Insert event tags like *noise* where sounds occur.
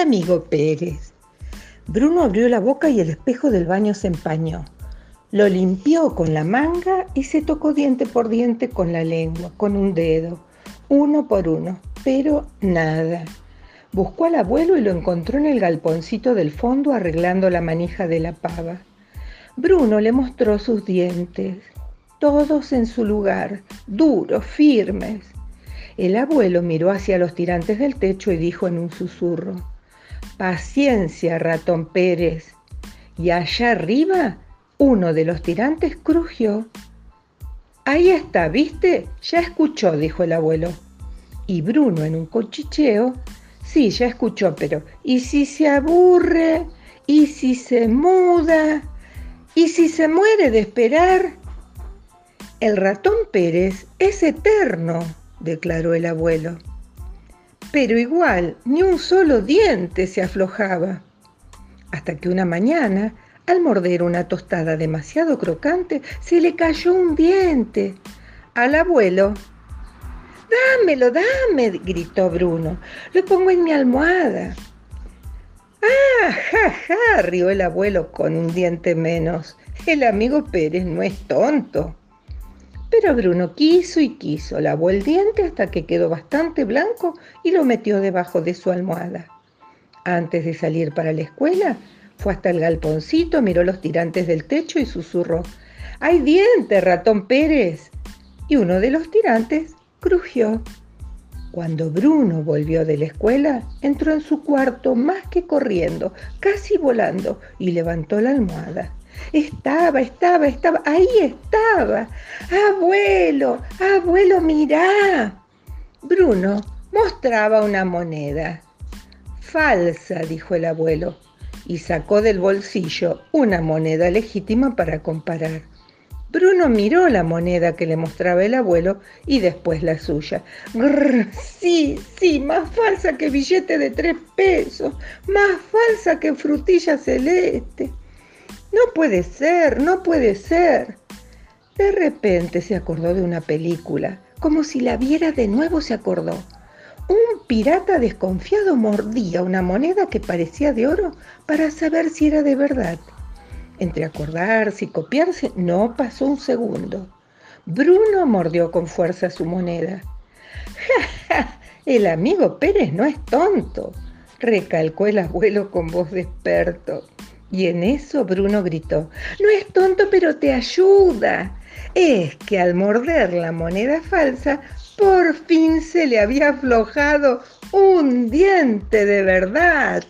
amigo Pérez. Bruno abrió la boca y el espejo del baño se empañó. Lo limpió con la manga y se tocó diente por diente con la lengua, con un dedo, uno por uno, pero nada. Buscó al abuelo y lo encontró en el galponcito del fondo arreglando la manija de la pava. Bruno le mostró sus dientes, todos en su lugar, duros, firmes. El abuelo miró hacia los tirantes del techo y dijo en un susurro, Paciencia, ratón Pérez. Y allá arriba, uno de los tirantes crujió. Ahí está, ¿viste? Ya escuchó, dijo el abuelo. Y Bruno en un cochicheo, sí, ya escuchó, pero ¿y si se aburre? ¿Y si se muda? ¿Y si se muere de esperar? El ratón Pérez es eterno, declaró el abuelo. Pero igual, ni un solo diente se aflojaba. Hasta que una mañana, al morder una tostada demasiado crocante, se le cayó un diente. Al abuelo. Dámelo, dame, gritó Bruno. Lo pongo en mi almohada. ¡Ah, ja, ja! rió el abuelo con un diente menos. El amigo Pérez no es tonto. Pero Bruno quiso y quiso, lavó el diente hasta que quedó bastante blanco y lo metió debajo de su almohada. Antes de salir para la escuela, fue hasta el galponcito, miró los tirantes del techo y susurró, ¡Hay diente, ratón Pérez! Y uno de los tirantes crujió. Cuando Bruno volvió de la escuela, entró en su cuarto más que corriendo, casi volando, y levantó la almohada. Estaba, estaba, estaba, ahí estaba. Abuelo, abuelo, mirá. Bruno mostraba una moneda. Falsa, dijo el abuelo, y sacó del bolsillo una moneda legítima para comparar. Bruno miró la moneda que le mostraba el abuelo y después la suya. Grrr, sí, sí, más falsa que billete de tres pesos, más falsa que frutilla celeste. No puede ser, no puede ser. De repente se acordó de una película, como si la viera de nuevo se acordó. Un pirata desconfiado mordía una moneda que parecía de oro para saber si era de verdad. Entre acordarse y copiarse no pasó un segundo. Bruno mordió con fuerza su moneda. ¡Ja, *laughs* ja! El amigo Pérez no es tonto, recalcó el abuelo con voz de. Y en eso Bruno gritó, no es tonto, pero te ayuda. Es que al morder la moneda falsa, por fin se le había aflojado un diente de verdad.